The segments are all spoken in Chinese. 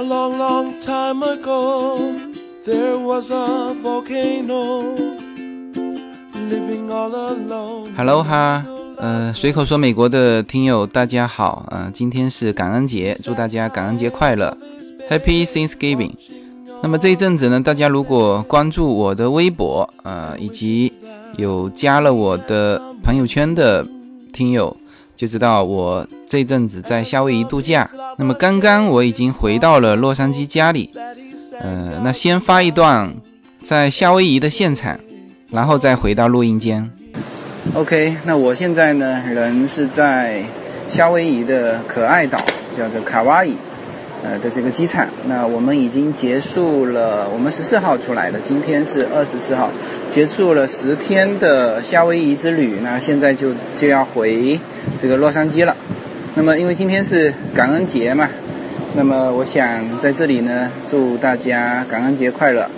A long, long time ago, there was a volcano living all alone. Hello 哈，呃，随口说美国的听友大家好，呃，今天是感恩节，祝大家感恩节快乐，Happy Thanksgiving。那么这一阵子呢，大家如果关注我的微博，呃，以及有加了我的朋友圈的听友。就知道我这阵子在夏威夷度假。那么刚刚我已经回到了洛杉矶家里。呃，那先发一段在夏威夷的现场，然后再回到录音间。OK，那我现在呢，人是在夏威夷的可爱岛，叫做卡哇伊。呃的这个机场，那我们已经结束了，我们十四号出来的，今天是二十四号，结束了十天的夏威夷之旅，那现在就就要回这个洛杉矶了。那么因为今天是感恩节嘛，那么我想在这里呢，祝大家感恩节快乐。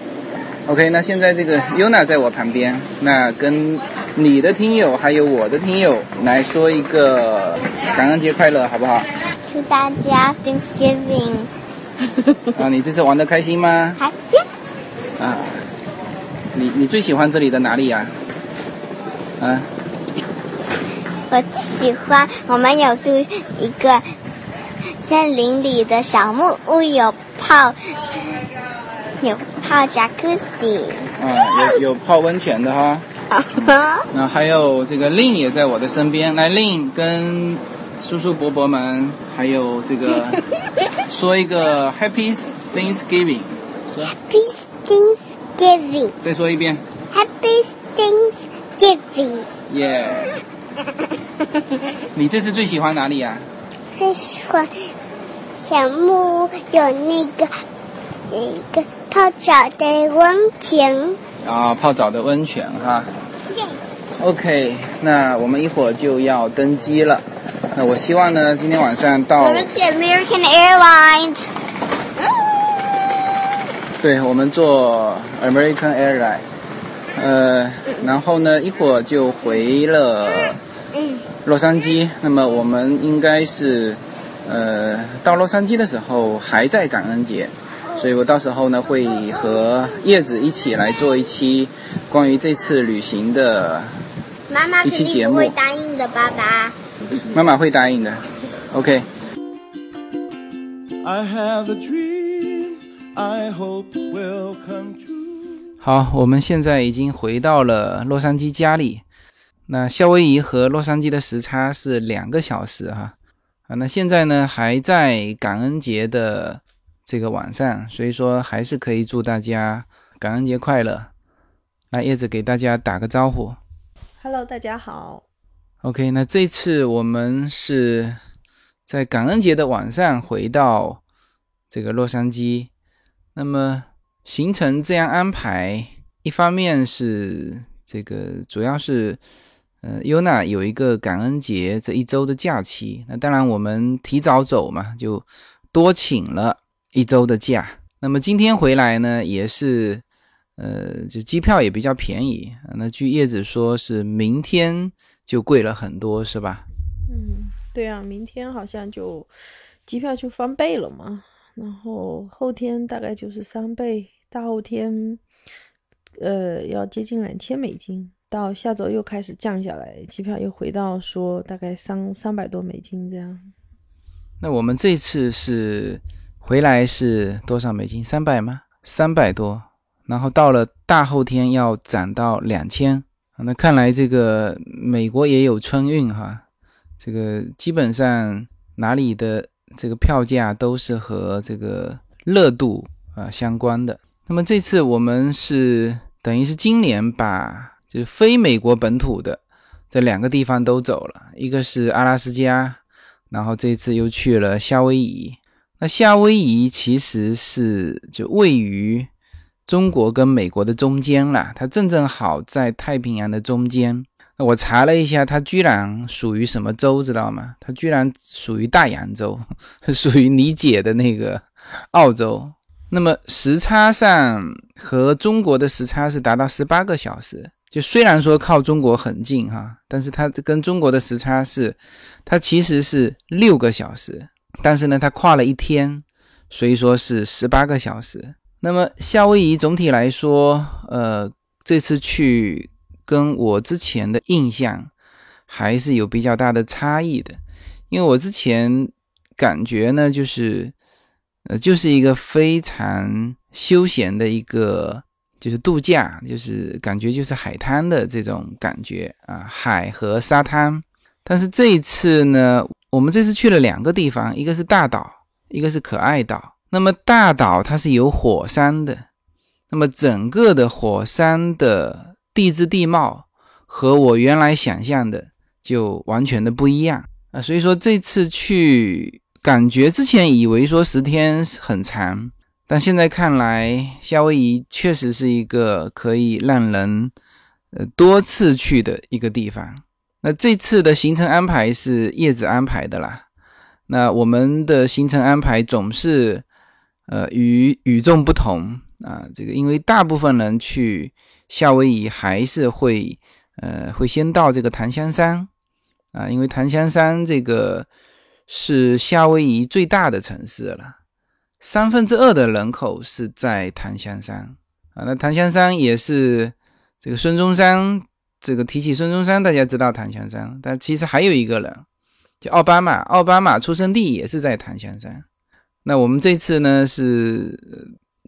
OK，那现在这个 Yuna 在我旁边，那跟你的听友还有我的听友来说一个感恩节快乐，好不好？祝大家 Thanksgiving。啊，你这次玩的开心吗？开心。啊，你你最喜欢这里的哪里呀？啊？我最喜欢我们有住一个森林里的小木屋，有泡有泡 Jacuzzi。啊，有有泡温泉的哈。那还有这个 Lin 也在我的身边，来 Lin 跟。叔叔伯伯们，还有这个，说一个 Happy Thanksgiving，说 Happy Thanksgiving，再说一遍 Happy Thanksgiving，耶！你这次最喜欢哪里呀？最喜欢小木屋，有那个有一个泡澡的温泉。啊，泡澡的温泉哈。OK，那我们一会儿就要登机了。那我希望呢，今天晚上到。我们去 American Airlines。对，我们坐 American Airlines。呃，然后呢，一会儿就回了洛杉矶。那么我们应该是呃到洛杉矶的时候还在感恩节，所以我到时候呢会和叶子一起来做一期关于这次旅行的。妈妈肯定不会答应的，爸爸。妈妈会答应的，OK。好，我们现在已经回到了洛杉矶家里。那夏威夷和洛杉矶的时差是两个小时哈。啊，那现在呢还在感恩节的这个晚上，所以说还是可以祝大家感恩节快乐。那，叶子给大家打个招呼。Hello，大家好。OK，那这次我们是在感恩节的晚上回到这个洛杉矶。那么行程这样安排，一方面是这个主要是，呃，Yuna 有一个感恩节这一周的假期。那当然我们提早走嘛，就多请了一周的假。那么今天回来呢，也是，呃，就机票也比较便宜。那据叶子说是明天。就贵了很多，是吧？嗯，对啊，明天好像就机票就翻倍了嘛，然后后天大概就是三倍，大后天呃要接近两千美金，到下周又开始降下来，机票又回到说大概三三百多美金这样。那我们这次是回来是多少美金？三百吗？三百多，然后到了大后天要涨到两千。那看来这个美国也有春运哈，这个基本上哪里的这个票价都是和这个热度啊相关的。那么这次我们是等于是今年把就是非美国本土的这两个地方都走了，一个是阿拉斯加，然后这次又去了夏威夷。那夏威夷其实是就位于。中国跟美国的中间啦，它正正好在太平洋的中间。那我查了一下，它居然属于什么州，知道吗？它居然属于大洋洲，属于你姐的那个澳洲。那么时差上和中国的时差是达到十八个小时。就虽然说靠中国很近哈，但是它跟中国的时差是，它其实是六个小时。但是呢，它跨了一天。所以说是十八个小时。那么夏威夷总体来说，呃，这次去跟我之前的印象还是有比较大的差异的，因为我之前感觉呢，就是呃，就是一个非常休闲的一个，就是度假，就是感觉就是海滩的这种感觉啊，海和沙滩。但是这一次呢，我们这次去了两个地方，一个是大岛，一个是可爱岛。那么大岛它是有火山的，那么整个的火山的地质地貌和我原来想象的就完全的不一样啊，所以说这次去感觉之前以为说十天很长，但现在看来夏威夷确实是一个可以让人呃多次去的一个地方。那这次的行程安排是叶子安排的啦，那我们的行程安排总是。呃，与与众不同啊！这个因为大部分人去夏威夷还是会，呃，会先到这个檀香山啊，因为檀香山这个是夏威夷最大的城市了，三分之二的人口是在檀香山啊。那檀香山也是这个孙中山，这个提起孙中山，大家知道檀香山，但其实还有一个人叫奥巴马，奥巴马出生地也是在檀香山。那我们这次呢，是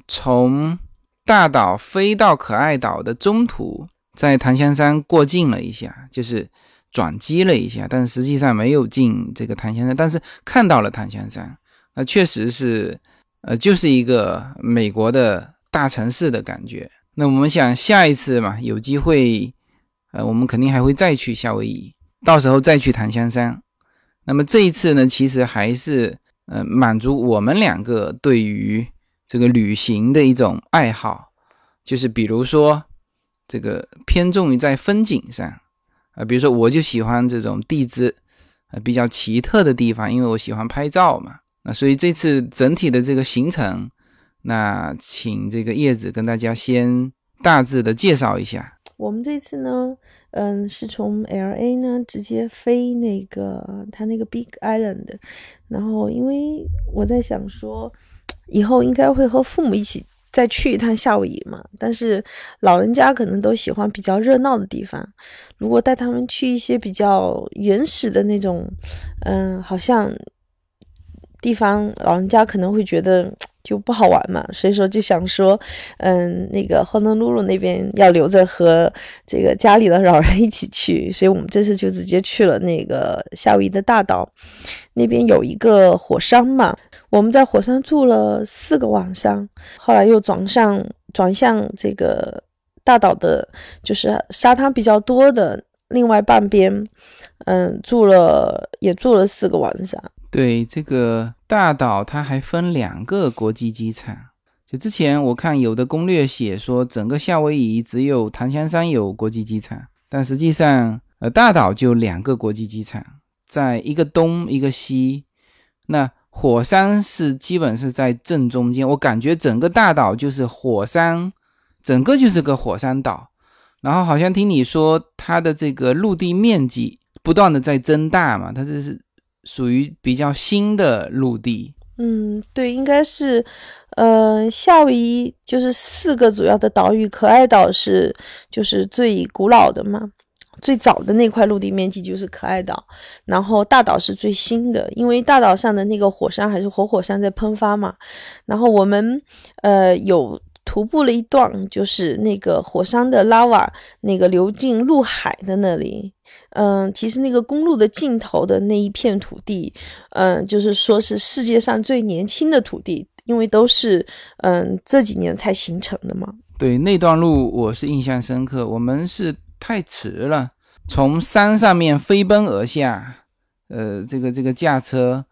从大岛飞到可爱岛的中途，在檀香山过境了一下，就是转机了一下，但实际上没有进这个檀香山，但是看到了檀香山，那确实是，呃，就是一个美国的大城市的感觉。那我们想下一次嘛，有机会，呃，我们肯定还会再去夏威夷，到时候再去檀香山。那么这一次呢，其实还是。呃，满足我们两个对于这个旅行的一种爱好，就是比如说这个偏重于在风景上啊，比如说我就喜欢这种地质啊比较奇特的地方，因为我喜欢拍照嘛。那所以这次整体的这个行程，那请这个叶子跟大家先大致的介绍一下。我们这次呢。嗯，是从 L A 呢直接飞那个他那个 Big Island，然后因为我在想说，以后应该会和父母一起再去一趟夏威夷嘛，但是老人家可能都喜欢比较热闹的地方，如果带他们去一些比较原始的那种，嗯，好像地方，老人家可能会觉得。就不好玩嘛，所以说就想说，嗯，那个霍诺鲁鲁那边要留着和这个家里的老人一起去，所以我们这次就直接去了那个夏威夷的大岛，那边有一个火山嘛，我们在火山住了四个晚上，后来又转向转向这个大岛的，就是沙滩比较多的另外半边，嗯，住了也住了四个晚上。对这个大岛，它还分两个国际机场。就之前我看有的攻略写说，整个夏威夷只有檀香山有国际机场，但实际上，呃，大岛就两个国际机场，在一个东一个西。那火山是基本是在正中间，我感觉整个大岛就是火山，整个就是个火山岛。然后好像听你说，它的这个陆地面积不断的在增大嘛，它这是。属于比较新的陆地，嗯，对，应该是，呃，夏威夷就是四个主要的岛屿，可爱岛是就是最古老的嘛，最早的那块陆地面积就是可爱岛，然后大岛是最新的，因为大岛上的那个火山还是活火山在喷发嘛，然后我们呃有。徒步了一段，就是那个火山的拉瓦，那个流进陆海的那里。嗯，其实那个公路的尽头的那一片土地，嗯，就是说是世界上最年轻的土地，因为都是嗯这几年才形成的嘛。对，那段路我是印象深刻。我们是太迟了，从山上面飞奔而下，呃，这个这个驾车，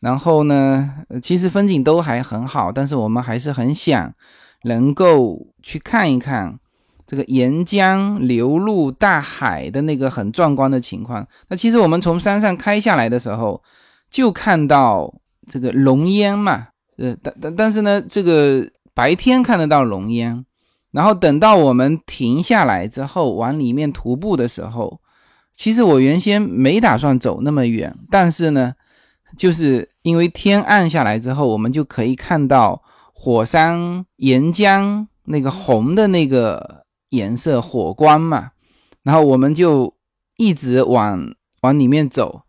然后呢，其实风景都还很好，但是我们还是很想。能够去看一看这个沿江流入大海的那个很壮观的情况。那其实我们从山上开下来的时候，就看到这个浓烟嘛，呃，但但但是呢，这个白天看得到浓烟，然后等到我们停下来之后，往里面徒步的时候，其实我原先没打算走那么远，但是呢，就是因为天暗下来之后，我们就可以看到火山岩浆那个红的那个颜色火光嘛，然后我们就一直往往里面走。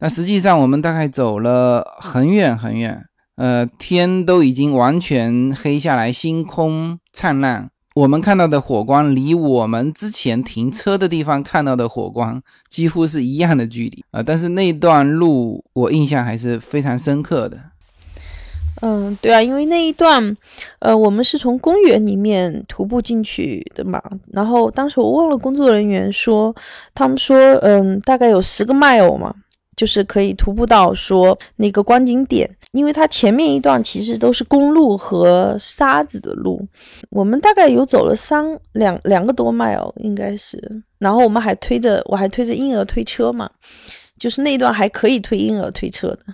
那实际上我们大概走了很远很远，呃，天都已经完全黑下来，星空灿烂。我们看到的火光离我们之前停车的地方看到的火光几乎是一样的距离啊！但是那段路我印象还是非常深刻的。嗯，对啊，因为那一段，呃，我们是从公园里面徒步进去的嘛。然后当时我问了工作人员说，他们说，嗯，大概有十个 mile 嘛。就是可以徒步到说那个观景点，因为它前面一段其实都是公路和沙子的路，我们大概有走了三两两个多 mile 应该是，然后我们还推着我还推着婴儿推车嘛，就是那一段还可以推婴儿推车的，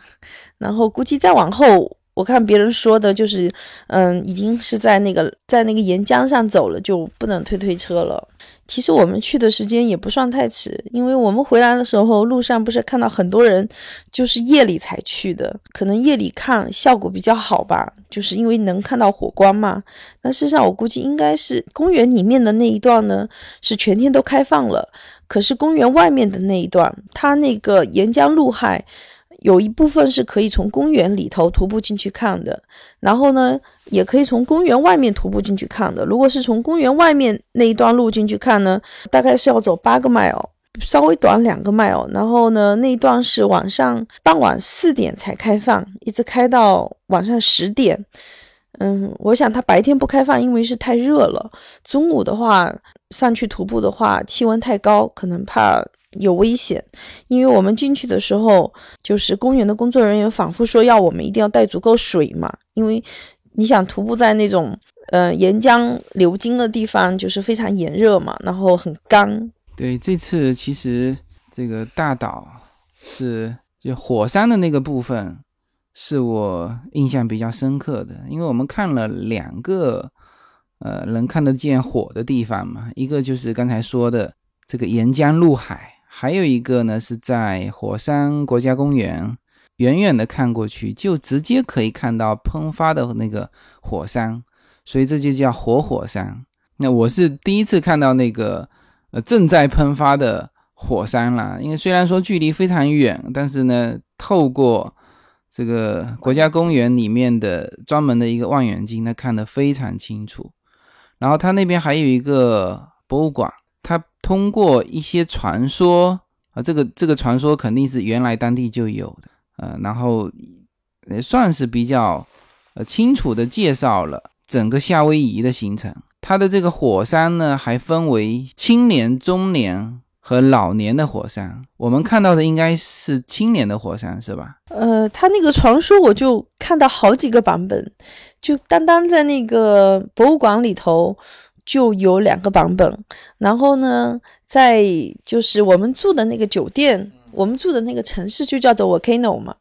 然后估计再往后。我看别人说的就是，嗯，已经是在那个在那个沿江上走了，就不能推推车了。其实我们去的时间也不算太迟，因为我们回来的时候路上不是看到很多人就是夜里才去的，可能夜里看效果比较好吧，就是因为能看到火光嘛。那事实上我估计应该是公园里面的那一段呢是全天都开放了，可是公园外面的那一段，它那个沿江路海。有一部分是可以从公园里头徒步进去看的，然后呢，也可以从公园外面徒步进去看的。如果是从公园外面那一段路进去看呢，大概是要走八个 mile，稍微短两个 mile。然后呢，那一段是晚上傍晚四点才开放，一直开到晚上十点。嗯，我想它白天不开放，因为是太热了。中午的话上去徒步的话，气温太高，可能怕。有危险，因为我们进去的时候，就是公园的工作人员反复说要我们一定要带足够水嘛，因为你想徒步在那种呃岩浆流经的地方，就是非常炎热嘛，然后很干。对，这次其实这个大岛是就火山的那个部分，是我印象比较深刻的，因为我们看了两个呃能看得见火的地方嘛，一个就是刚才说的这个沿江入海。还有一个呢，是在火山国家公园，远远的看过去，就直接可以看到喷发的那个火山，所以这就叫活火山。那我是第一次看到那个呃正在喷发的火山了，因为虽然说距离非常远，但是呢，透过这个国家公园里面的专门的一个望远镜，那看得非常清楚。然后它那边还有一个博物馆。他通过一些传说啊，这个这个传说肯定是原来当地就有的，呃，然后也算是比较呃清楚的介绍了整个夏威夷的形成。它的这个火山呢，还分为青年、中年和老年的火山。我们看到的应该是青年的火山，是吧？呃，它那个传说我就看到好几个版本，就单单在那个博物馆里头。就有两个版本，然后呢，在就是我们住的那个酒店，我们住的那个城市就叫做 Volcano 嘛，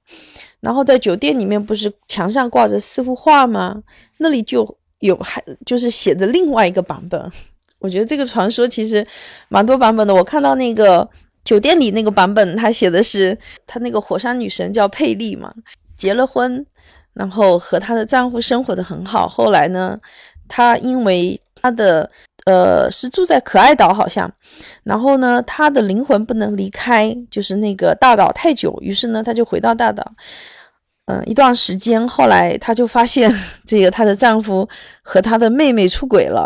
然后在酒店里面不是墙上挂着四幅画吗？那里就有还就是写的另外一个版本。我觉得这个传说其实蛮多版本的。我看到那个酒店里那个版本，他写的是他那个火山女神叫佩利嘛，结了婚，然后和她的丈夫生活的很好。后来呢，她因为他的呃是住在可爱岛好像，然后呢，他的灵魂不能离开，就是那个大岛太久，于是呢，他就回到大岛，嗯，一段时间，后来他就发现这个她的丈夫和她的妹妹出轨了，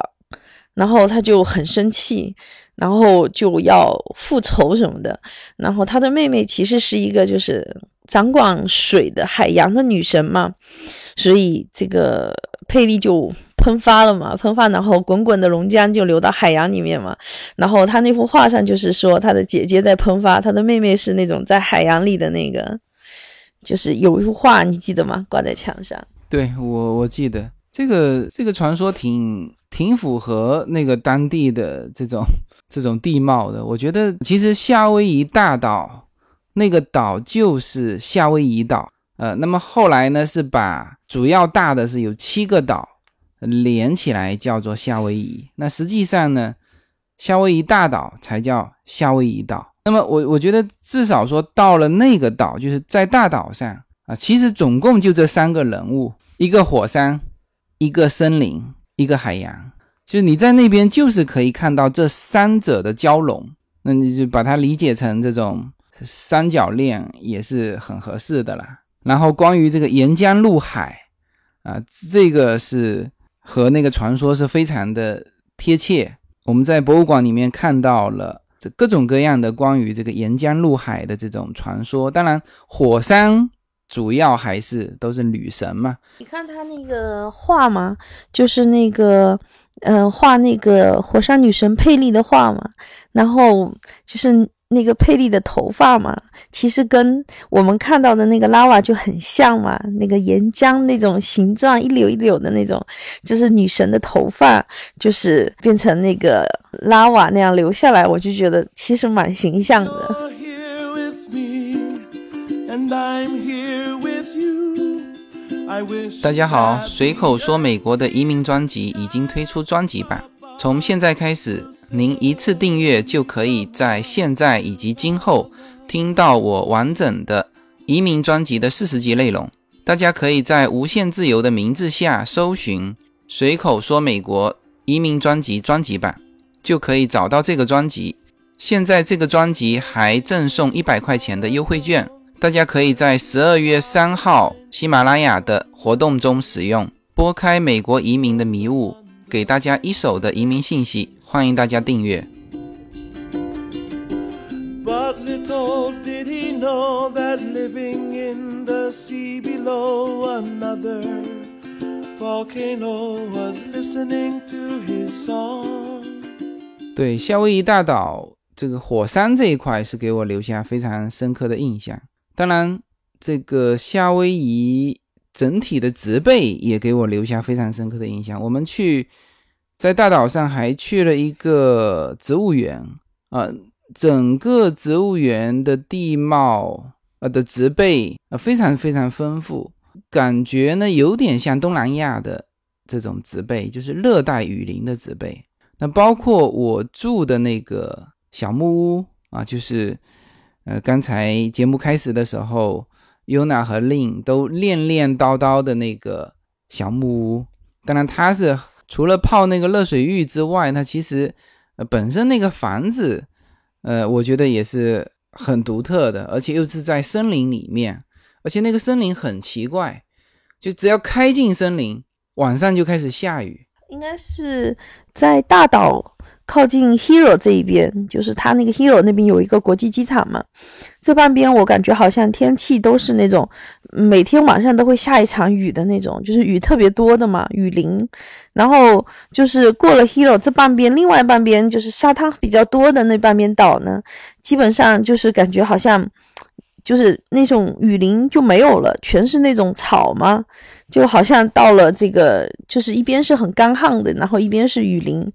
然后他就很生气，然后就要复仇什么的，然后他的妹妹其实是一个就是掌管水的海洋的女神嘛，所以这个佩利就。喷发了嘛？喷发，然后滚滚的熔浆就流到海洋里面嘛。然后他那幅画上就是说，他的姐姐在喷发，他的妹妹是那种在海洋里的那个，就是有一幅画，你记得吗？挂在墙上。对我，我记得这个这个传说挺挺符合那个当地的这种 这种地貌的。我觉得其实夏威夷大岛那个岛就是夏威夷岛，呃，那么后来呢是把主要大的是有七个岛。连起来叫做夏威夷，那实际上呢，夏威夷大岛才叫夏威夷岛。那么我我觉得至少说到了那个岛，就是在大岛上，啊，其实总共就这三个人物：一个火山，一个森林，一个海洋。就是你在那边，就是可以看到这三者的交融。那你就把它理解成这种三角恋，也是很合适的啦。然后关于这个沿江入海啊，这个是和那个传说是非常的贴切。我们在博物馆里面看到了这各种各样的关于这个沿江入海的这种传说。当然，火山主要还是都是女神嘛。你看他那个画吗？就是那个。嗯，画那个火山女神佩利的画嘛，然后就是那个佩利的头发嘛，其实跟我们看到的那个拉瓦就很像嘛，那个岩浆那种形状一绺一绺的那种，就是女神的头发，就是变成那个拉瓦那样留下来，我就觉得其实蛮形象的。大家好，随口说美国的移民专辑已经推出专辑版，从现在开始，您一次订阅就可以在现在以及今后听到我完整的移民专辑的四十集内容。大家可以在无限自由的名字下搜寻“随口说美国移民专辑”专辑版，就可以找到这个专辑。现在这个专辑还赠送一百块钱的优惠券。大家可以在十二月三号喜马拉雅的活动中使用，拨开美国移民的迷雾，给大家一手的移民信息，欢迎大家订阅。对夏威夷大岛这个火山这一块，是给我留下非常深刻的印象。当然，这个夏威夷整体的植被也给我留下非常深刻的印象。我们去在大岛上还去了一个植物园啊，整个植物园的地貌啊的植被啊非常非常丰富，感觉呢有点像东南亚的这种植被，就是热带雨林的植被。那包括我住的那个小木屋啊，就是。呃，刚才节目开始的时候，Yuna 和 Lin 都念念叨叨的那个小木屋，当然它是除了泡那个热水浴之外，它其实呃本身那个房子，呃，我觉得也是很独特的，而且又是在森林里面，而且那个森林很奇怪，就只要开进森林，晚上就开始下雨，应该是在大岛。靠近 Hero 这一边，就是它那个 Hero 那边有一个国际机场嘛。这半边我感觉好像天气都是那种每天晚上都会下一场雨的那种，就是雨特别多的嘛，雨林。然后就是过了 Hero 这半边，另外半边就是沙滩比较多的那半边岛呢，基本上就是感觉好像就是那种雨林就没有了，全是那种草嘛，就好像到了这个就是一边是很干旱的，然后一边是雨林。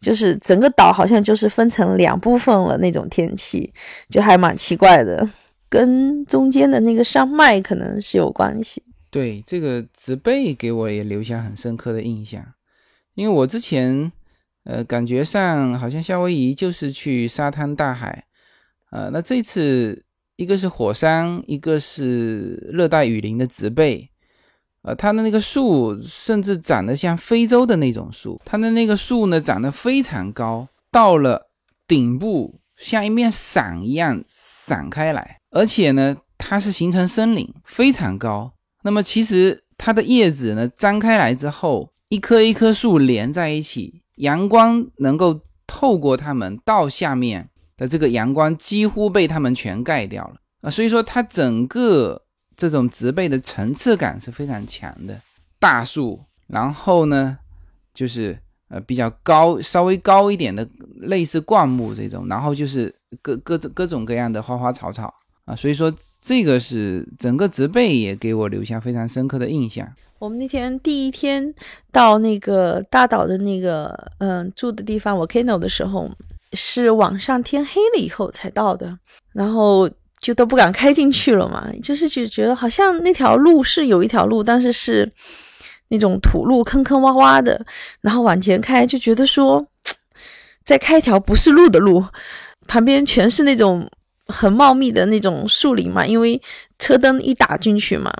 就是整个岛好像就是分成两部分了那种天气，就还蛮奇怪的，跟中间的那个山脉可能是有关系。对，这个植被给我也留下很深刻的印象，因为我之前呃感觉上好像夏威夷就是去沙滩大海，呃，那这次一个是火山，一个是热带雨林的植被。呃，它的那个树甚至长得像非洲的那种树，它的那个树呢长得非常高，到了顶部像一面伞一样散开来，而且呢它是形成森林，非常高。那么其实它的叶子呢张开来之后，一棵一棵树连在一起，阳光能够透过它们到下面的这个阳光几乎被它们全盖掉了啊，所以说它整个。这种植被的层次感是非常强的，大树，然后呢，就是呃比较高，稍微高一点的类似灌木这种，然后就是各各种各种各样的花花草草啊，所以说这个是整个植被也给我留下非常深刻的印象。我们那天第一天到那个大岛的那个嗯住的地方 volcano 的时候，是晚上天黑了以后才到的，然后。就都不敢开进去了嘛，就是就觉得好像那条路是有一条路，但是是那种土路，坑坑洼洼的。然后往前开，就觉得说再开一条不是路的路，旁边全是那种很茂密的那种树林嘛，因为车灯一打进去嘛，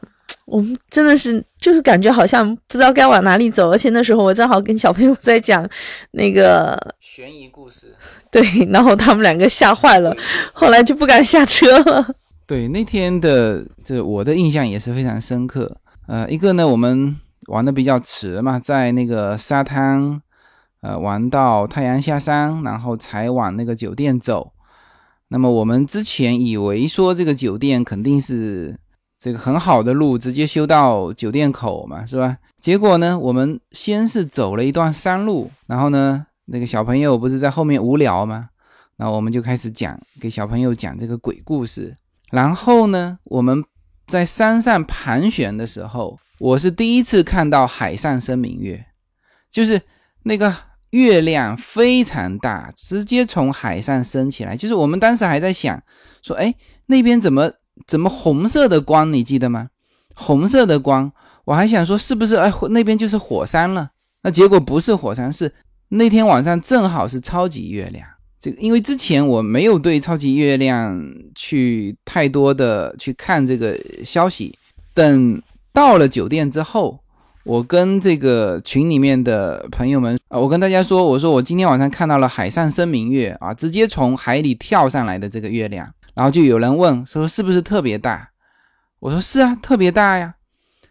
我们真的是就是感觉好像不知道该往哪里走，而且那时候我正好跟小朋友在讲那个悬疑故事，对，然后他们两个吓坏了，后来就不敢下车了。对，那天的这我的印象也是非常深刻。呃，一个呢，我们玩的比较迟嘛，在那个沙滩，呃，玩到太阳下山，然后才往那个酒店走。那么我们之前以为说这个酒店肯定是这个很好的路，直接修到酒店口嘛，是吧？结果呢，我们先是走了一段山路，然后呢，那个小朋友不是在后面无聊吗？然后我们就开始讲给小朋友讲这个鬼故事。然后呢，我们在山上盘旋的时候，我是第一次看到海上生明月，就是那个。月亮非常大，直接从海上升起来。就是我们当时还在想，说，哎，那边怎么怎么红色的光？你记得吗？红色的光，我还想说是不是？哎，那边就是火山了。那结果不是火山，是那天晚上正好是超级月亮。这个因为之前我没有对超级月亮去太多的去看这个消息，等到了酒店之后。我跟这个群里面的朋友们啊，我跟大家说，我说我今天晚上看到了海上生明月啊，直接从海里跳上来的这个月亮，然后就有人问说是不是特别大？我说是啊，特别大呀。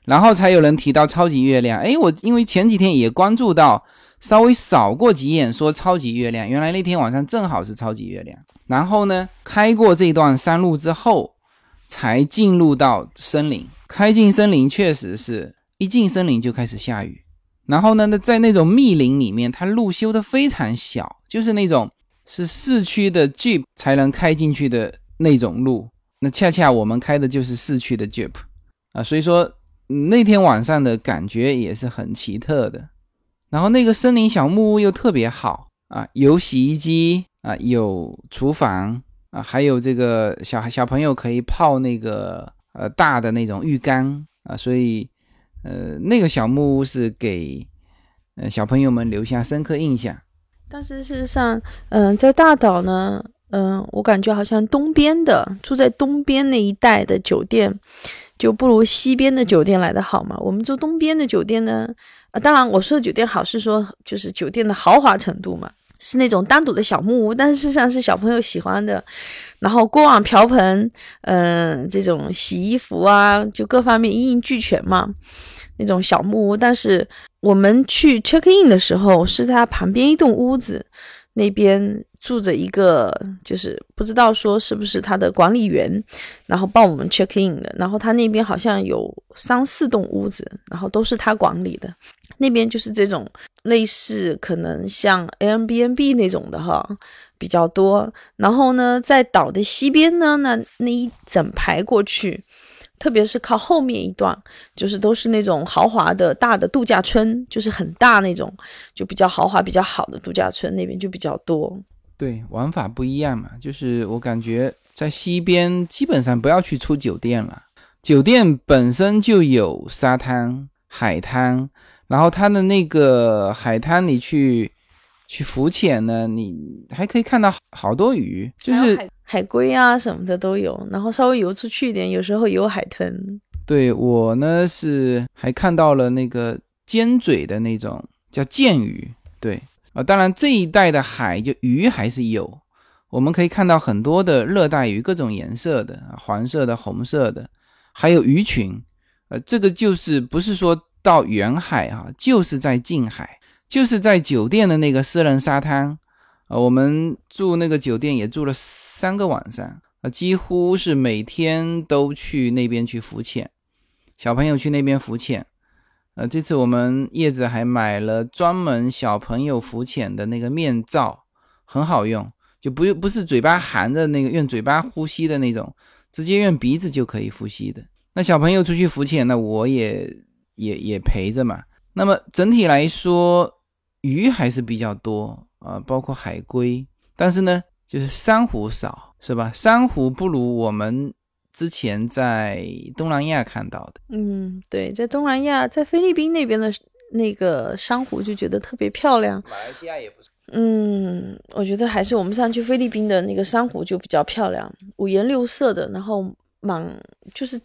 然后才有人提到超级月亮，哎，我因为前几天也关注到，稍微扫过几眼说超级月亮，原来那天晚上正好是超级月亮。然后呢，开过这段山路之后，才进入到森林，开进森林确实是。一进森林就开始下雨，然后呢，那在那种密林里面，它路修的非常小，就是那种是市区的 Jeep 才能开进去的那种路。那恰恰我们开的就是市区的 Jeep 啊，所以说那天晚上的感觉也是很奇特的。然后那个森林小木屋又特别好啊，有洗衣机啊，有厨房啊，还有这个小小朋友可以泡那个呃大的那种浴缸啊，所以。呃，那个小木屋是给呃小朋友们留下深刻印象。但是事实上，嗯，在大岛呢，嗯，我感觉好像东边的住在东边那一带的酒店，就不如西边的酒店来的好嘛。我们住东边的酒店呢，啊，当然我说的酒店好是说就是酒店的豪华程度嘛，是那种单独的小木屋，但是事实上是小朋友喜欢的。然后锅碗瓢盆，嗯，这种洗衣服啊，就各方面一应俱全嘛。那种小木屋，但是我们去 check in 的时候是在它旁边一栋屋子，那边住着一个，就是不知道说是不是他的管理员，然后帮我们 check in 的。然后他那边好像有三四栋屋子，然后都是他管理的。那边就是这种类似可能像 Airbnb 那种的哈比较多。然后呢，在岛的西边呢，那那一整排过去。特别是靠后面一段，就是都是那种豪华的大的度假村，就是很大那种，就比较豪华、比较好的度假村，那边就比较多。对，玩法不一样嘛，就是我感觉在西边基本上不要去出酒店了，酒店本身就有沙滩、海滩，然后它的那个海滩你去。去浮潜呢，你还可以看到好多鱼，就是海龟啊什么的都有。然后稍微游出去一点，有时候有海豚。对我呢是还看到了那个尖嘴的那种叫剑鱼。对啊，当然这一带的海就鱼还是有，我们可以看到很多的热带鱼，各种颜色的，黄色的、红色的，还有鱼群。呃，这个就是不是说到远海啊，就是在近海。就是在酒店的那个私人沙滩，呃，我们住那个酒店也住了三个晚上，啊，几乎是每天都去那边去浮潜，小朋友去那边浮潜，呃，这次我们叶子还买了专门小朋友浮潜的那个面罩，很好用，就不用不是嘴巴含着那个用嘴巴呼吸的那种，直接用鼻子就可以呼吸的。那小朋友出去浮潜，那我也也也陪着嘛。那么整体来说。鱼还是比较多啊，包括海龟，但是呢，就是珊瑚少，是吧？珊瑚不如我们之前在东南亚看到的。嗯，对，在东南亚，在菲律宾那边的那个珊瑚就觉得特别漂亮。马来西亚也不错。嗯，我觉得还是我们上去菲律宾的那个珊瑚就比较漂亮，五颜六色的，然后满就是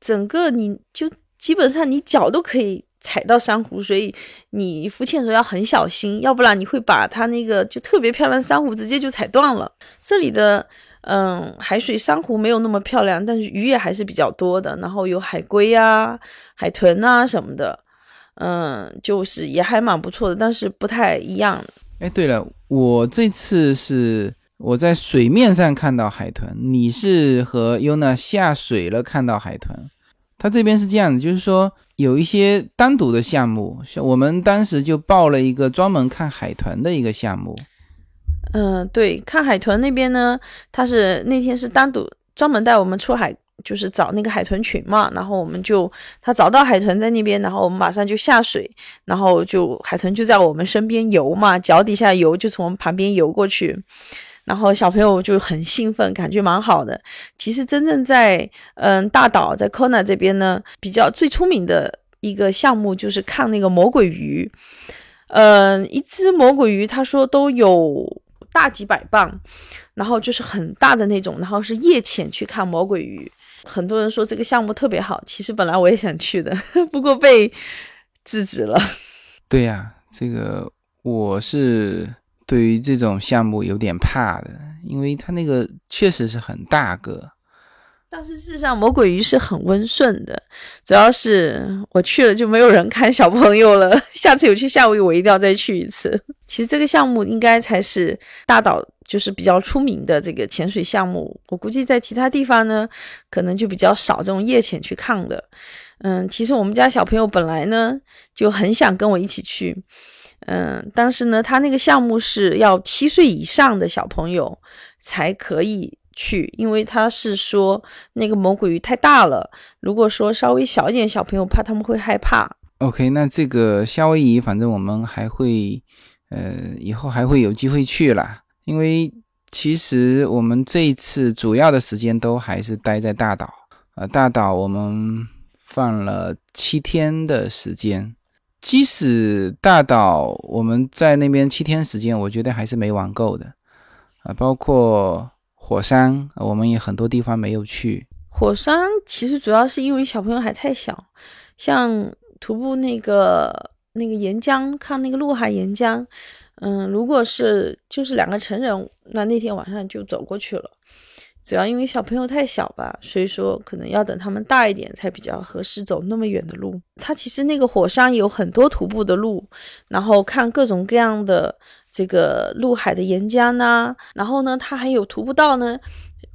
整个你就基本上你脚都可以踩到珊瑚，所以你浮潜的时候要很小心，要不然你会把它那个就特别漂亮的珊瑚直接就踩断了。这里的嗯海水珊瑚没有那么漂亮，但是鱼也还是比较多的，然后有海龟啊、海豚啊什么的，嗯，就是也还蛮不错的，但是不太一样。哎，对了，我这次是我在水面上看到海豚，你是和优娜下水了看到海豚。他这边是这样的，就是说有一些单独的项目，像我们当时就报了一个专门看海豚的一个项目。嗯，对，看海豚那边呢，他是那天是单独专门带我们出海。就是找那个海豚群嘛，然后我们就他找到海豚在那边，然后我们马上就下水，然后就海豚就在我们身边游嘛，脚底下游就从旁边游过去，然后小朋友就很兴奋，感觉蛮好的。其实真正在嗯大岛在 Kona 这边呢，比较最出名的一个项目就是看那个魔鬼鱼，嗯，一只魔鬼鱼他说都有大几百磅，然后就是很大的那种，然后是夜潜去看魔鬼鱼。很多人说这个项目特别好，其实本来我也想去的，不过被制止了。对呀，这个我是对于这种项目有点怕的，因为它那个确实是很大个。但是事实上，魔鬼鱼是很温顺的，主要是我去了就没有人看小朋友了。下次有去夏威夷，我一定要再去一次。其实这个项目应该才是大岛。就是比较出名的这个潜水项目，我估计在其他地方呢，可能就比较少这种夜潜去看的。嗯，其实我们家小朋友本来呢就很想跟我一起去，嗯，但是呢，他那个项目是要七岁以上的小朋友才可以去，因为他是说那个魔鬼鱼太大了，如果说稍微小一点小朋友，怕他们会害怕。OK，那这个夏威夷，反正我们还会，呃，以后还会有机会去了。因为其实我们这一次主要的时间都还是待在大岛，呃，大岛我们放了七天的时间。即使大岛我们在那边七天时间，我觉得还是没玩够的，啊，包括火山，我们也很多地方没有去。火山其实主要是因为小朋友还太小，像徒步那个那个岩浆，看那个陆海岩浆。嗯，如果是就是两个成人，那那天晚上就走过去了。主要因为小朋友太小吧，所以说可能要等他们大一点才比较合适走那么远的路。它其实那个火山有很多徒步的路，然后看各种各样的这个陆海的岩浆呐，然后呢，它还有徒步道呢。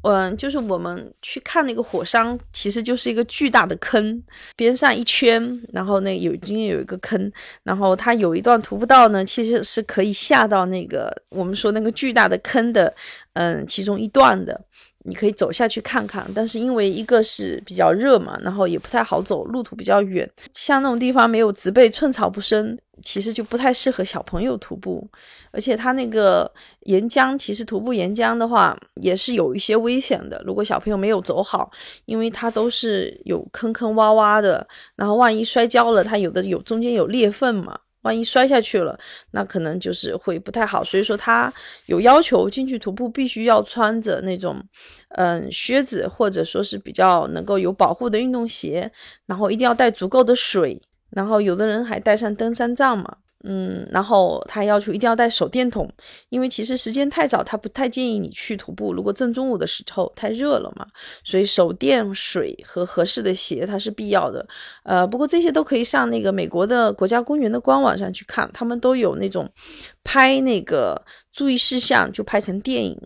嗯，就是我们去看那个火山，其实就是一个巨大的坑，边上一圈，然后那有中间有一个坑，然后它有一段徒步道呢，其实是可以下到那个我们说那个巨大的坑的，嗯，其中一段的。你可以走下去看看，但是因为一个是比较热嘛，然后也不太好走，路途比较远，像那种地方没有植被，寸草不生，其实就不太适合小朋友徒步。而且它那个岩浆，其实徒步岩浆的话也是有一些危险的。如果小朋友没有走好，因为它都是有坑坑洼洼的，然后万一摔跤了，它有的有中间有裂缝嘛。万一摔下去了，那可能就是会不太好。所以说，他有要求进去徒步，必须要穿着那种，嗯，靴子或者说是比较能够有保护的运动鞋，然后一定要带足够的水，然后有的人还带上登山杖嘛。嗯，然后他要求一定要带手电筒，因为其实时间太早，他不太建议你去徒步。如果正中午的时候太热了嘛，所以手电、水和合适的鞋它是必要的。呃，不过这些都可以上那个美国的国家公园的官网上去看，他们都有那种拍那个注意事项，就拍成电影，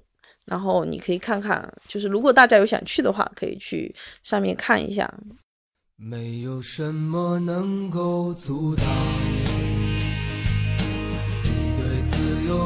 然后你可以看看。就是如果大家有想去的话，可以去上面看一下。没有什么能够阻挡。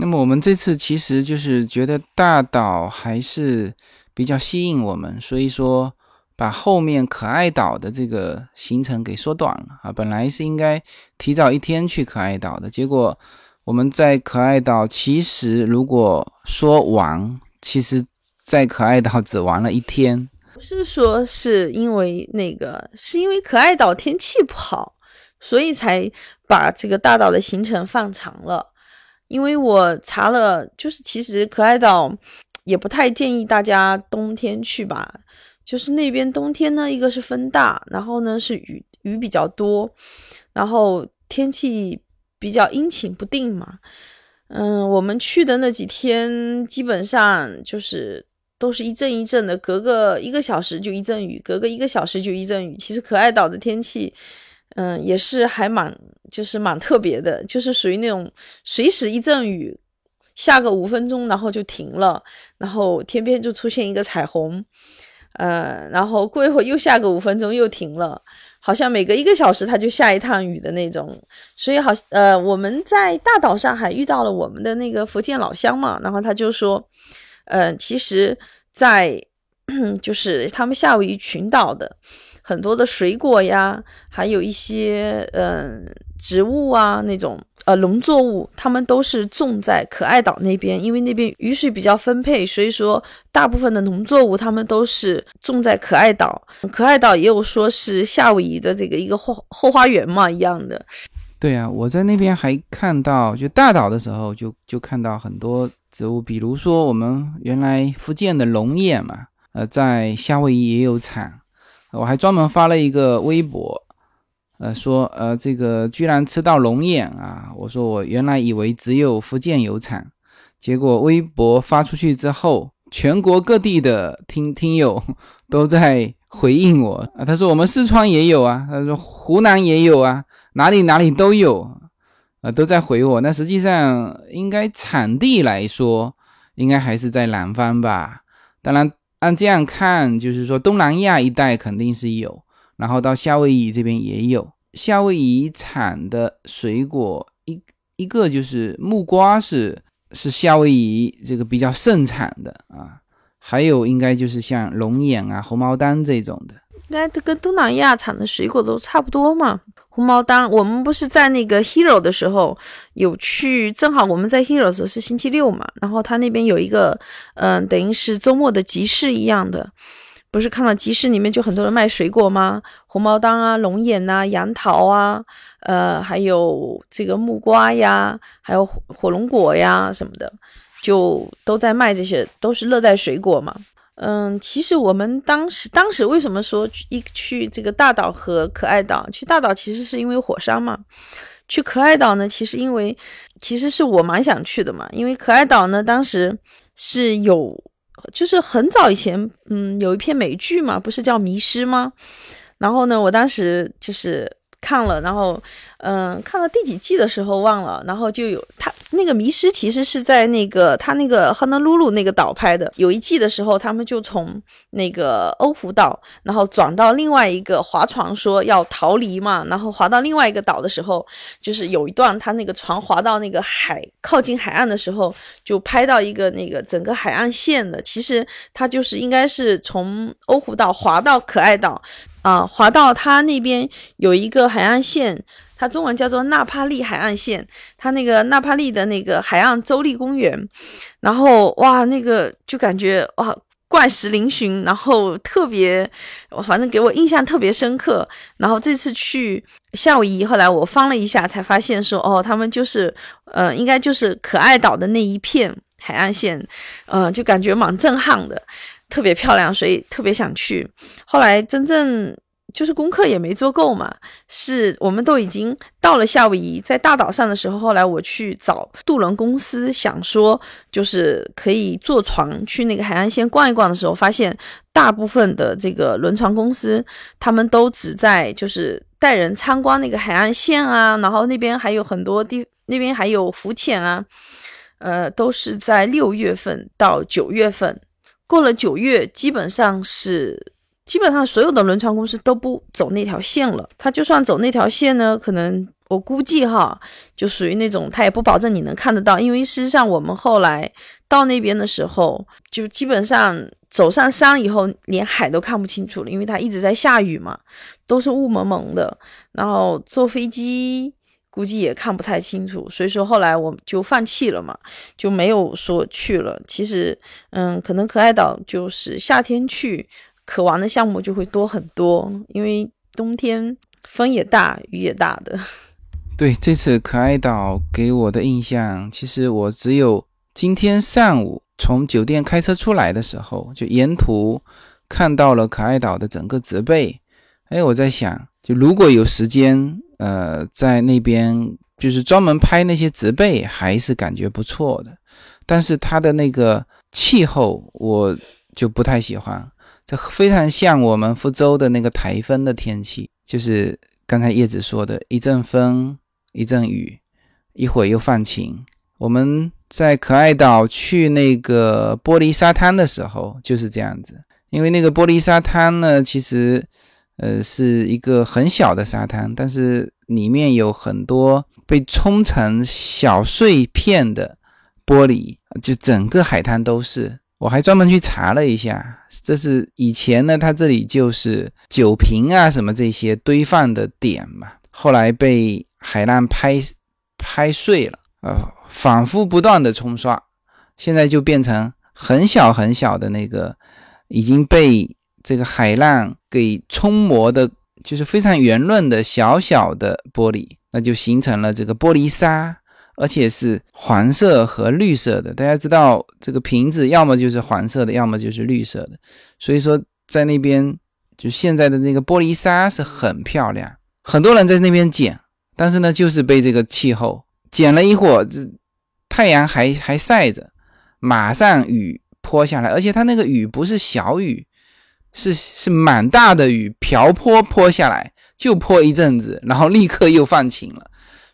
那么我们这次其实就是觉得大岛还是比较吸引我们，所以说把后面可爱岛的这个行程给缩短了啊。本来是应该提早一天去可爱岛的，结果我们在可爱岛其实如果说玩，其实在可爱岛只玩了一天。不是说是因为那个，是因为可爱岛天气不好，所以才把这个大岛的行程放长了。因为我查了，就是其实可爱岛也不太建议大家冬天去吧，就是那边冬天呢，一个是风大，然后呢是雨雨比较多，然后天气比较阴晴不定嘛。嗯，我们去的那几天基本上就是都是一阵一阵的，隔个一个小时就一阵雨，隔个一个小时就一阵雨。其实可爱岛的天气。嗯，也是还蛮，就是蛮特别的，就是属于那种随时一阵雨，下个五分钟，然后就停了，然后天边就出现一个彩虹，呃，然后过一会儿又下个五分钟又停了，好像每隔一个小时它就下一趟雨的那种。所以好，呃，我们在大岛上还遇到了我们的那个福建老乡嘛，然后他就说，嗯，其实，在 就是他们夏威夷群岛的。很多的水果呀，还有一些嗯植物啊，那种呃农作物，他们都是种在可爱岛那边，因为那边雨水比较分配，所以说大部分的农作物他们都是种在可爱岛。可爱岛也有说是夏威夷的这个一个后后花园嘛一样的。对啊，我在那边还看到，就大岛的时候就就看到很多植物，比如说我们原来福建的龙眼嘛，呃，在夏威夷也有产。我还专门发了一个微博，呃，说呃这个居然吃到龙眼啊！我说我原来以为只有福建有产，结果微博发出去之后，全国各地的听听友都在回应我啊。他说我们四川也有啊，他说湖南也有啊，哪里哪里都有，啊都在回我。那实际上应该产地来说，应该还是在南方吧？当然。按这样看，就是说东南亚一带肯定是有，然后到夏威夷这边也有。夏威夷产的水果一一个就是木瓜是是夏威夷这个比较盛产的啊，还有应该就是像龙眼啊、红毛丹这种的。那这跟东南亚产的水果都差不多嘛。红毛丹，我们不是在那个 Hero 的时候有去，正好我们在 Hero 的时候是星期六嘛，然后他那边有一个，嗯，等于是周末的集市一样的，不是看到集市里面就很多人卖水果吗？红毛丹啊，龙眼呐，杨桃啊，呃，还有这个木瓜呀，还有火龙果呀什么的，就都在卖这些，都是热带水果嘛。嗯，其实我们当时当时为什么说一去这个大岛和可爱岛？去大岛其实是因为火山嘛，去可爱岛呢，其实因为其实是我蛮想去的嘛，因为可爱岛呢当时是有，就是很早以前，嗯，有一篇美剧嘛，不是叫《迷失》吗？然后呢，我当时就是看了，然后。嗯，看到第几季的时候忘了，然后就有他那个迷失，其实是在那个他那个哈纳鲁鲁那个岛拍的。有一季的时候，他们就从那个欧胡岛，然后转到另外一个划船，说要逃离嘛。然后划到另外一个岛的时候，就是有一段他那个船划到那个海靠近海岸的时候，就拍到一个那个整个海岸线的。其实他就是应该是从欧胡岛划到可爱岛，啊，划到他那边有一个海岸线。它中文叫做纳帕利海岸线，它那个纳帕利的那个海岸州立公园，然后哇，那个就感觉哇，怪石嶙峋，然后特别，反正给我印象特别深刻。然后这次去夏威夷，后来我翻了一下，才发现说，哦，他们就是，呃，应该就是可爱岛的那一片海岸线，嗯，就感觉蛮震撼的，特别漂亮，所以特别想去。后来真正。就是功课也没做够嘛，是我们都已经到了夏威夷，在大岛上的时候，后来我去找渡轮公司，想说就是可以坐船去那个海岸线逛一逛的时候，发现大部分的这个轮船公司，他们都只在就是带人参观那个海岸线啊，然后那边还有很多地，那边还有浮潜啊，呃，都是在六月份到九月份，过了九月，基本上是。基本上所有的轮船公司都不走那条线了。他就算走那条线呢，可能我估计哈，就属于那种他也不保证你能看得到。因为事实上我们后来到那边的时候，就基本上走上山以后，连海都看不清楚了，因为它一直在下雨嘛，都是雾蒙蒙的。然后坐飞机估计也看不太清楚，所以说后来我就放弃了嘛，就没有说去了。其实，嗯，可能可爱岛就是夏天去。可玩的项目就会多很多，因为冬天风也大，雨也大的。对，这次可爱岛给我的印象，其实我只有今天上午从酒店开车出来的时候，就沿途看到了可爱岛的整个植被。哎，我在想，就如果有时间，呃，在那边就是专门拍那些植被，还是感觉不错的。但是它的那个气候，我就不太喜欢。这非常像我们福州的那个台风的天气，就是刚才叶子说的，一阵风，一阵雨，一会儿又放晴。我们在可爱岛去那个玻璃沙滩的时候就是这样子，因为那个玻璃沙滩呢，其实呃是一个很小的沙滩，但是里面有很多被冲成小碎片的玻璃，就整个海滩都是。我还专门去查了一下，这是以前呢，它这里就是酒瓶啊什么这些堆放的点嘛，后来被海浪拍拍碎了，呃，反复不断的冲刷，现在就变成很小很小的那个已经被这个海浪给冲磨的，就是非常圆润的小小的玻璃，那就形成了这个玻璃沙。而且是黄色和绿色的，大家知道这个瓶子要么就是黄色的，要么就是绿色的。所以说在那边就现在的那个玻璃沙是很漂亮，很多人在那边捡，但是呢就是被这个气候捡了一会儿，这太阳还还晒着，马上雨泼下来，而且它那个雨不是小雨，是是蛮大的雨，瓢泼泼下来，就泼一阵子，然后立刻又放晴了。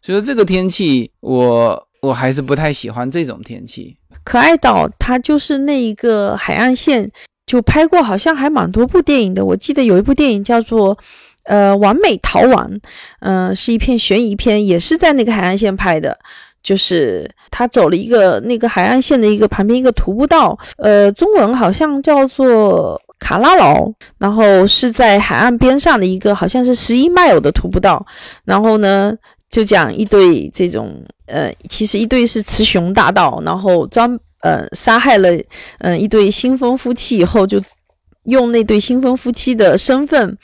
所以说这个天气，我我还是不太喜欢这种天气。可爱岛它就是那一个海岸线，就拍过好像还蛮多部电影的。我记得有一部电影叫做《呃完美逃亡》，嗯，是一片悬疑片，也是在那个海岸线拍的。就是他走了一个那个海岸线的一个旁边一个徒步道，呃，中文好像叫做卡拉劳，然后是在海岸边上的一个好像是十一 mile 的徒步道，然后呢。就讲一对这种，呃，其实一对是雌雄大盗，然后专呃杀害了嗯一对新婚夫妻以后，就用那对新婚夫妻的身份，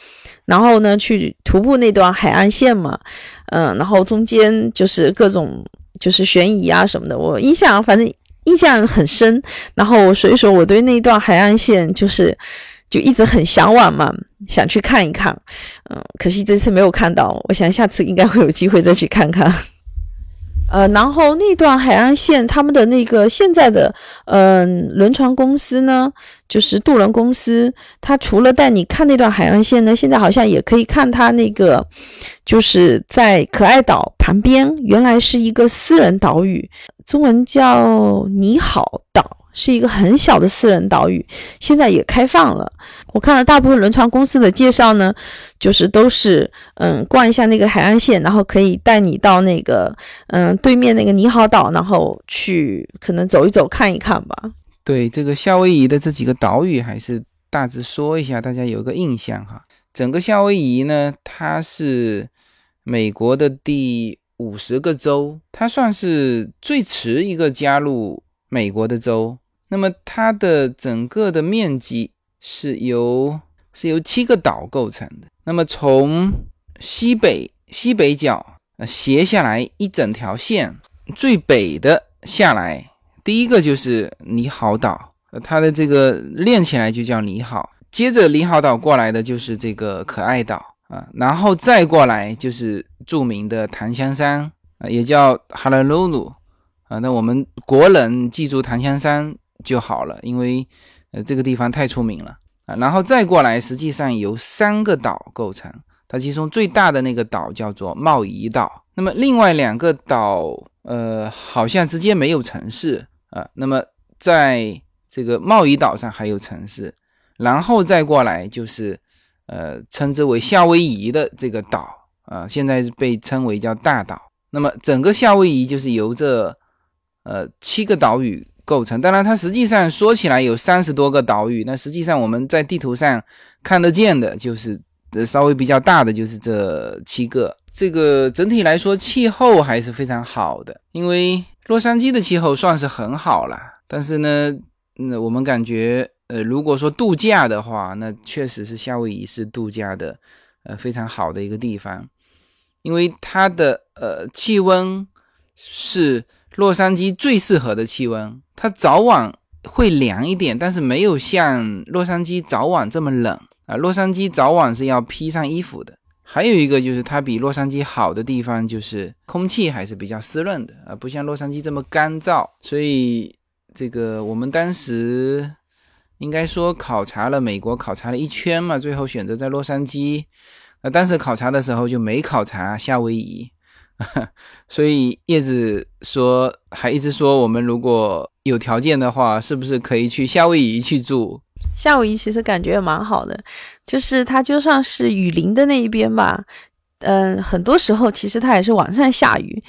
然后呢去徒步那段海岸线嘛，嗯，然后中间就是各种就是悬疑啊什么的，我印象反正印象很深，然后所以说我对那段海岸线就是。就一直很向往嘛，想去看一看，嗯，可惜这次没有看到。我想下次应该会有机会再去看看。呃，然后那段海岸线，他们的那个现在的嗯轮船公司呢，就是渡轮公司，它除了带你看那段海岸线呢，现在好像也可以看它那个，就是在可爱岛旁边，原来是一个私人岛屿，中文叫你好岛。是一个很小的私人岛屿，现在也开放了。我看了大部分轮船公司的介绍呢，就是都是嗯逛一下那个海岸线，然后可以带你到那个嗯对面那个尼豪岛，然后去可能走一走看一看吧。对这个夏威夷的这几个岛屿，还是大致说一下，大家有个印象哈。整个夏威夷呢，它是美国的第五十个州，它算是最迟一个加入美国的州。那么它的整个的面积是由是由七个岛构成的。那么从西北西北角呃斜下来一整条线，最北的下来，第一个就是尼好岛，它的这个连起来就叫尼好。接着你好岛过来的就是这个可爱岛啊，然后再过来就是著名的檀香山啊，也叫哈拉鲁鲁啊。那我们国人记住檀香山就好了，因为呃这个地方太出名了啊。然后再过来，实际上由三个岛构成，它其中最大的那个岛叫做茂宜岛，那么另外两个岛呃好像之间没有城市啊。那么在这个茂宜岛上还有城市。然后再过来就是，呃，称之为夏威夷的这个岛啊，现在被称为叫大岛。那么整个夏威夷就是由这，呃，七个岛屿构成。当然，它实际上说起来有三十多个岛屿，那实际上我们在地图上看得见的，就是呃稍微比较大的就是这七个。这个整体来说气候还是非常好的，因为洛杉矶的气候算是很好了，但是呢，那我们感觉。呃，如果说度假的话，那确实是夏威夷是度假的，呃，非常好的一个地方，因为它的呃气温是洛杉矶最适合的气温，它早晚会凉一点，但是没有像洛杉矶早晚这么冷啊。洛杉矶早晚是要披上衣服的。还有一个就是它比洛杉矶好的地方就是空气还是比较湿润的啊，不像洛杉矶这么干燥。所以这个我们当时。应该说考察了美国，考察了一圈嘛，最后选择在洛杉矶。那当时考察的时候就没考察夏威夷，所以叶子说还一直说我们如果有条件的话，是不是可以去夏威夷去住？夏威夷其实感觉也蛮好的，就是它就算是雨林的那一边吧，嗯，很多时候其实它也是晚上下雨。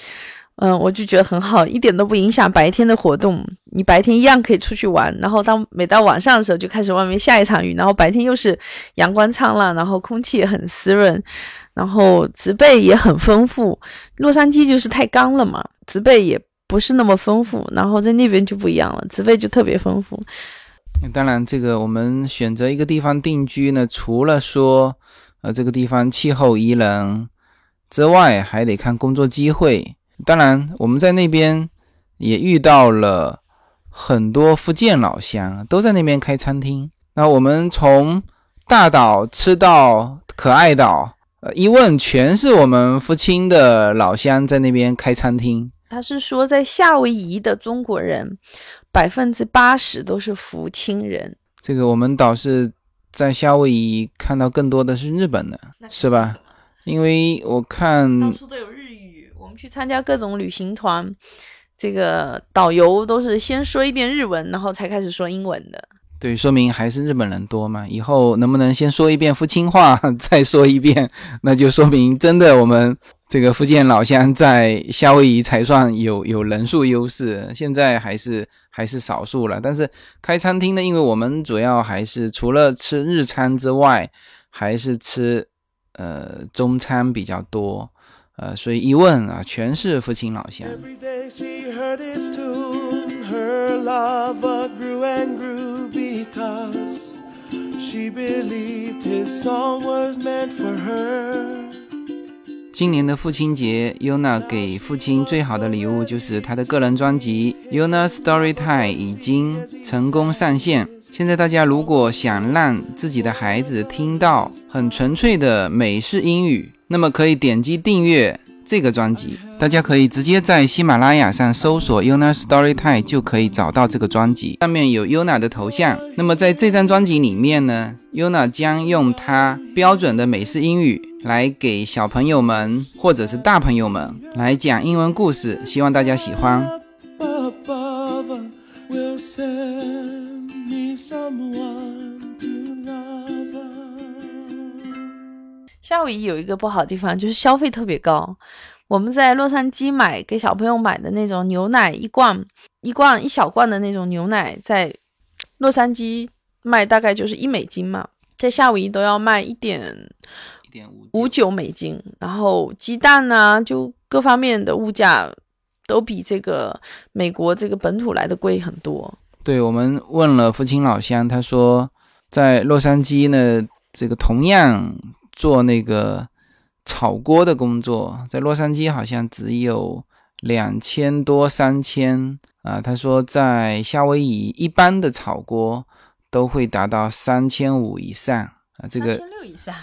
嗯，我就觉得很好，一点都不影响白天的活动。你白天一样可以出去玩，然后当每到晚上的时候，就开始外面下一场雨，然后白天又是阳光灿烂，然后空气也很湿润，然后植被也很丰富。洛杉矶就是太干了嘛，植被也不是那么丰富，然后在那边就不一样了，植被就特别丰富。当然，这个我们选择一个地方定居呢，除了说呃这个地方气候宜人之外，还得看工作机会。当然，我们在那边也遇到了很多福建老乡，都在那边开餐厅。那我们从大岛吃到可爱岛，呃，一问全是我们福清的老乡在那边开餐厅。他是说，在夏威夷的中国人百分之八十都是福清人。这个我们倒是在夏威夷看到更多的是日本的，是吧？因为我看到处都有日语，我们。去参加各种旅行团，这个导游都是先说一遍日文，然后才开始说英文的。对，说明还是日本人多嘛。以后能不能先说一遍福清话，再说一遍，那就说明真的我们这个福建老乡在夏威夷才算有有人数优势。现在还是还是少数了。但是开餐厅呢，因为我们主要还是除了吃日餐之外，还是吃呃中餐比较多。呃，所以一问啊，全是父亲老乡。Because she believed his song was meant for her. 今年的父亲节 yona 给父亲最好的礼物就是他的个人专辑 yona story time 已经成功上线现在大家如果想让自己的孩子听到很纯粹的美式英语那么可以点击订阅这个专辑，大家可以直接在喜马拉雅上搜索 Yuna Storytime 就可以找到这个专辑，上面有 Yuna 的头像。那么在这张专辑里面呢，Yuna 将用她标准的美式英语来给小朋友们或者是大朋友们来讲英文故事，希望大家喜欢。夏威夷有一个不好的地方，就是消费特别高。我们在洛杉矶买给小朋友买的那种牛奶，一罐一罐一小罐的那种牛奶，在洛杉矶卖大概就是一美金嘛，在夏威夷都要卖一点一点五五九美金。然后鸡蛋呢，就各方面的物价都比这个美国这个本土来的贵很多。对我们问了父亲老乡，他说在洛杉矶呢，这个同样。做那个炒锅的工作，在洛杉矶好像只有两千多三千啊。他说在夏威夷一般的炒锅都会达到三千五以上啊，这个三千六以上。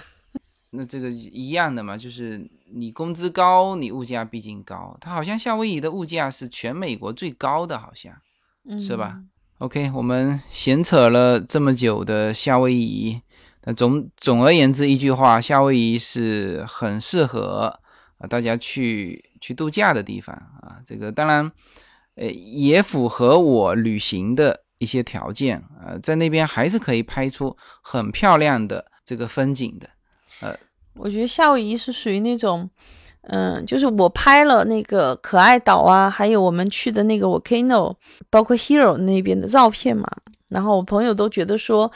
那这个一样的嘛，就是你工资高，你物价毕竟高。它好像夏威夷的物价是全美国最高的，好像是吧？OK，我们闲扯了这么久的夏威夷，那总总而言之一句话，夏威夷是很适合啊大家去去度假的地方啊。这个当然，呃，也符合我旅行的一些条件啊，在那边还是可以拍出很漂亮的这个风景的。呃，我觉得夏威夷是属于那种，嗯，就是我拍了那个可爱岛啊，还有我们去的那个 volcano，包括 Hero 那边的照片嘛。然后我朋友都觉得说，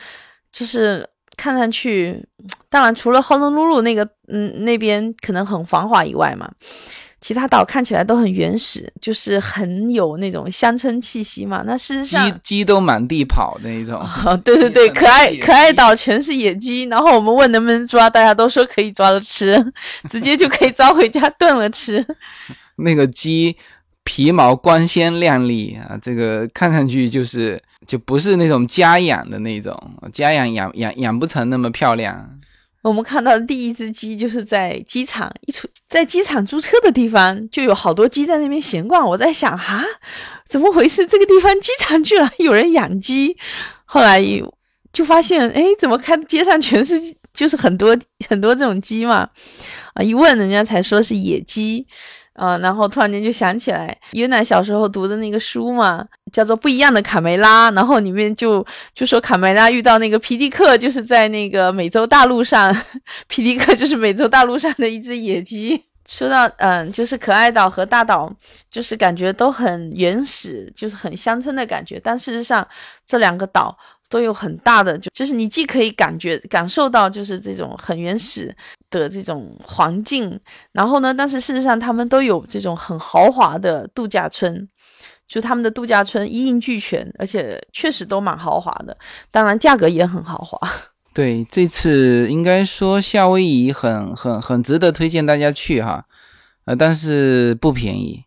就是看上去，当然除了 Honolulu 那个，嗯，那边可能很繁华以外嘛。其他岛看起来都很原始，就是很有那种乡村气息嘛。那事实上，鸡鸡都满地跑那一种。对 对对，可爱可爱岛全是野鸡。然后我们问能不能抓，大家都说可以抓了吃，直接就可以抓回家炖了吃。那个鸡皮毛光鲜亮丽啊，这个看上去就是就不是那种家养的那种，家养养养养不成那么漂亮。我们看到第一只鸡就是在机场一出，在机场租车的地方就有好多鸡在那边闲逛。我在想啊，怎么回事？这个地方机场居然有人养鸡？后来就发现，哎，怎么看街上全是就是很多很多这种鸡嘛？啊，一问人家才说是野鸡。啊，然后突然间就想起来，约奶小时候读的那个书嘛，叫做《不一样的卡梅拉》，然后里面就就说卡梅拉遇到那个皮迪克，就是在那个美洲大陆上，皮迪克就是美洲大陆上的一只野鸡。说到嗯，就是可爱岛和大岛，就是感觉都很原始，就是很乡村的感觉，但事实上这两个岛。都有很大的，就就是你既可以感觉感受到，就是这种很原始的这种环境，然后呢，但是事实上他们都有这种很豪华的度假村，就他们的度假村一应俱全，而且确实都蛮豪华的，当然价格也很豪华。对，这次应该说夏威夷很很很值得推荐大家去哈，呃，但是不便宜。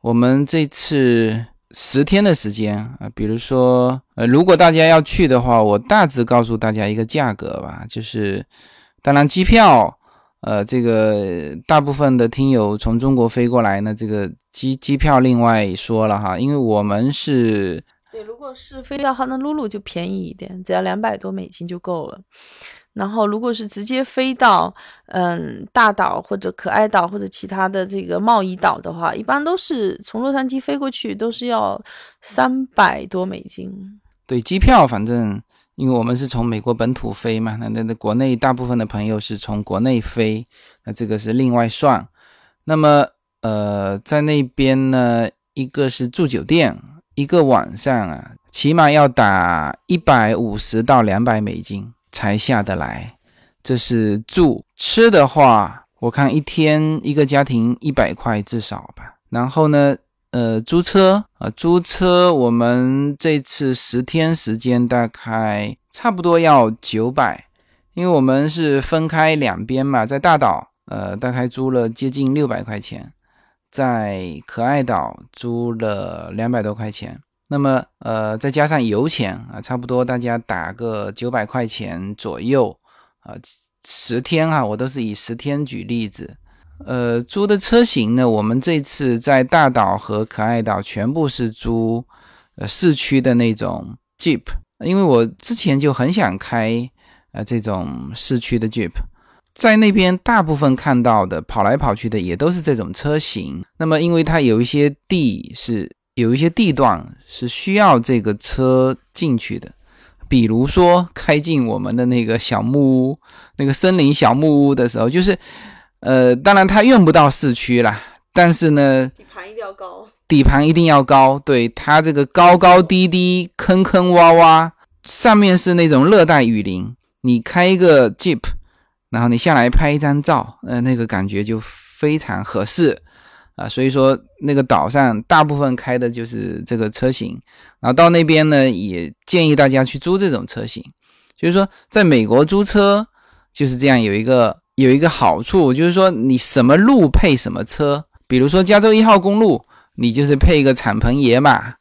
我们这次。十天的时间啊，比如说，呃，如果大家要去的话，我大致告诉大家一个价格吧，就是，当然机票，呃，这个大部分的听友从中国飞过来呢，这个机机票另外说了哈，因为我们是，对，如果是飞到哈纳鲁鲁就便宜一点，只要两百多美金就够了。然后，如果是直接飞到嗯大岛或者可爱岛或者其他的这个贸易岛的话，一般都是从洛杉矶飞过去都是要三百多美金。对，机票反正因为我们是从美国本土飞嘛，那那那国内大部分的朋友是从国内飞，那这个是另外算。那么呃，在那边呢，一个是住酒店，一个晚上啊，起码要打一百五十到两百美金。才下得来，这是住吃的话，我看一天一个家庭一百块至少吧。然后呢，呃，租车啊，租车我们这次十天时间大概差不多要九百，因为我们是分开两边嘛，在大岛呃大概租了接近六百块钱，在可爱岛租了两百多块钱。那么，呃，再加上油钱啊，差不多大家打个九百块钱左右啊，十天啊，我都是以十天举例子。呃，租的车型呢，我们这次在大岛和可爱岛全部是租呃市区的那种 Jeep，因为我之前就很想开呃这种市区的 Jeep，在那边大部分看到的跑来跑去的也都是这种车型。那么，因为它有一些地是。有一些地段是需要这个车进去的，比如说开进我们的那个小木屋、那个森林小木屋的时候，就是，呃，当然它用不到四驱啦，但是呢，底盘一定要高，底盘一定要高，对它这个高高低低、坑坑洼洼，上面是那种热带雨林，你开一个 Jeep，然后你下来拍一张照，呃，那个感觉就非常合适。啊，所以说那个岛上大部分开的就是这个车型，然后到那边呢，也建议大家去租这种车型。就是说，在美国租车就是这样，有一个有一个好处，就是说你什么路配什么车。比如说加州一号公路，你就是配一个敞篷野马，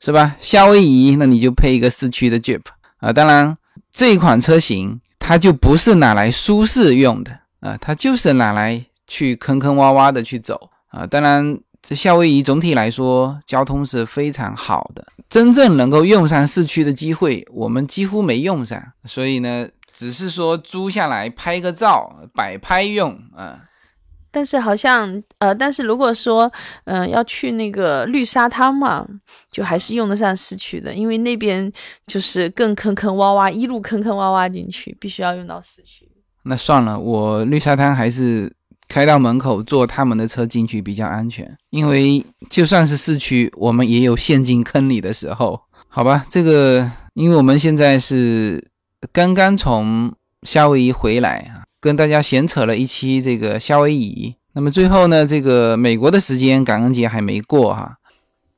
是吧？夏威夷那你就配一个四驱的 Jeep 啊。当然，这款车型它就不是拿来舒适用的啊，它就是拿来去坑坑洼洼的去走啊。当然，这夏威夷总体来说交通是非常好的，真正能够用上市区的机会，我们几乎没用上，所以呢，只是说租下来拍个照摆拍用啊。但是好像呃，但是如果说嗯要去那个绿沙滩嘛，就还是用得上市区的，因为那边就是更坑坑洼洼，一路坑坑洼洼进去，必须要用到市区。那算了，我绿沙滩还是开到门口坐他们的车进去比较安全，因为就算是市区，我们也有陷进坑里的时候。好吧，这个因为我们现在是刚刚从夏威夷回来啊。跟大家闲扯了一期这个夏威夷，那么最后呢，这个美国的时间感恩节还没过哈，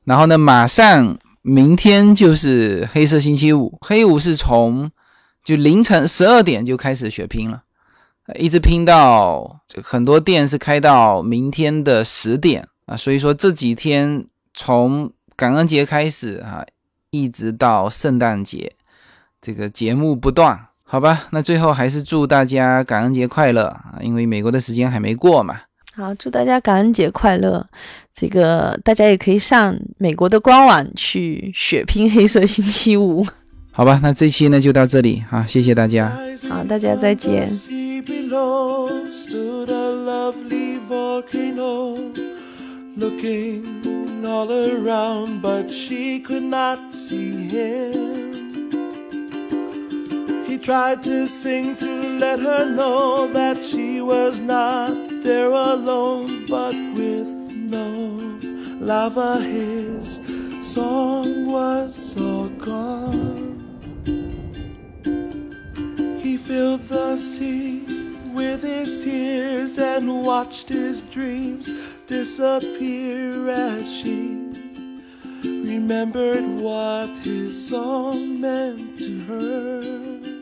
然后呢，马上明天就是黑色星期五，黑五是从就凌晨十二点就开始血拼了，一直拼到很多店是开到明天的十点啊，所以说这几天从感恩节开始啊，一直到圣诞节，这个节目不断。好吧，那最后还是祝大家感恩节快乐啊！因为美国的时间还没过嘛。好，祝大家感恩节快乐。这个大家也可以上美国的官网去血拼黑色星期五。好吧，那这期呢就到这里啊，谢谢大家。好，大家再见。He tried to sing to let her know that she was not there alone, but with no lava, his song was all gone. He filled the sea with his tears and watched his dreams disappear as she remembered what his song meant to her.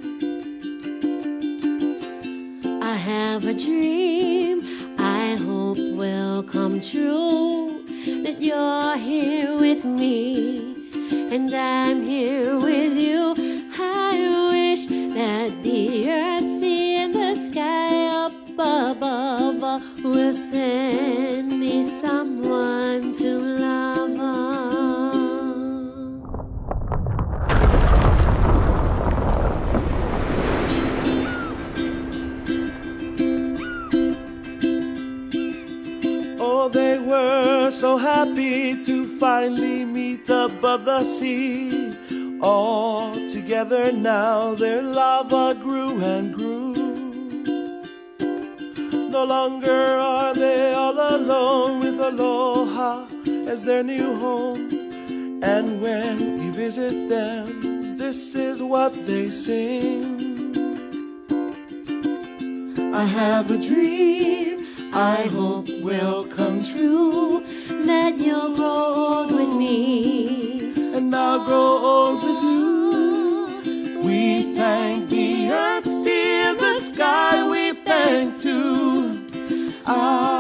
Have a dream I hope will come true. That you're here with me and I'm here with you. I wish that the earth, sea, and the sky up above will send me someone so happy to finally meet above the sea. All together now their lava grew and grew. No longer are they all alone with Aloha as their new home. And when you visit them, this is what they sing. I have a dream I hope will come true. That you'll grow old with me. And I'll grow old with you. We thank the earth, steer the sky, we thank too. I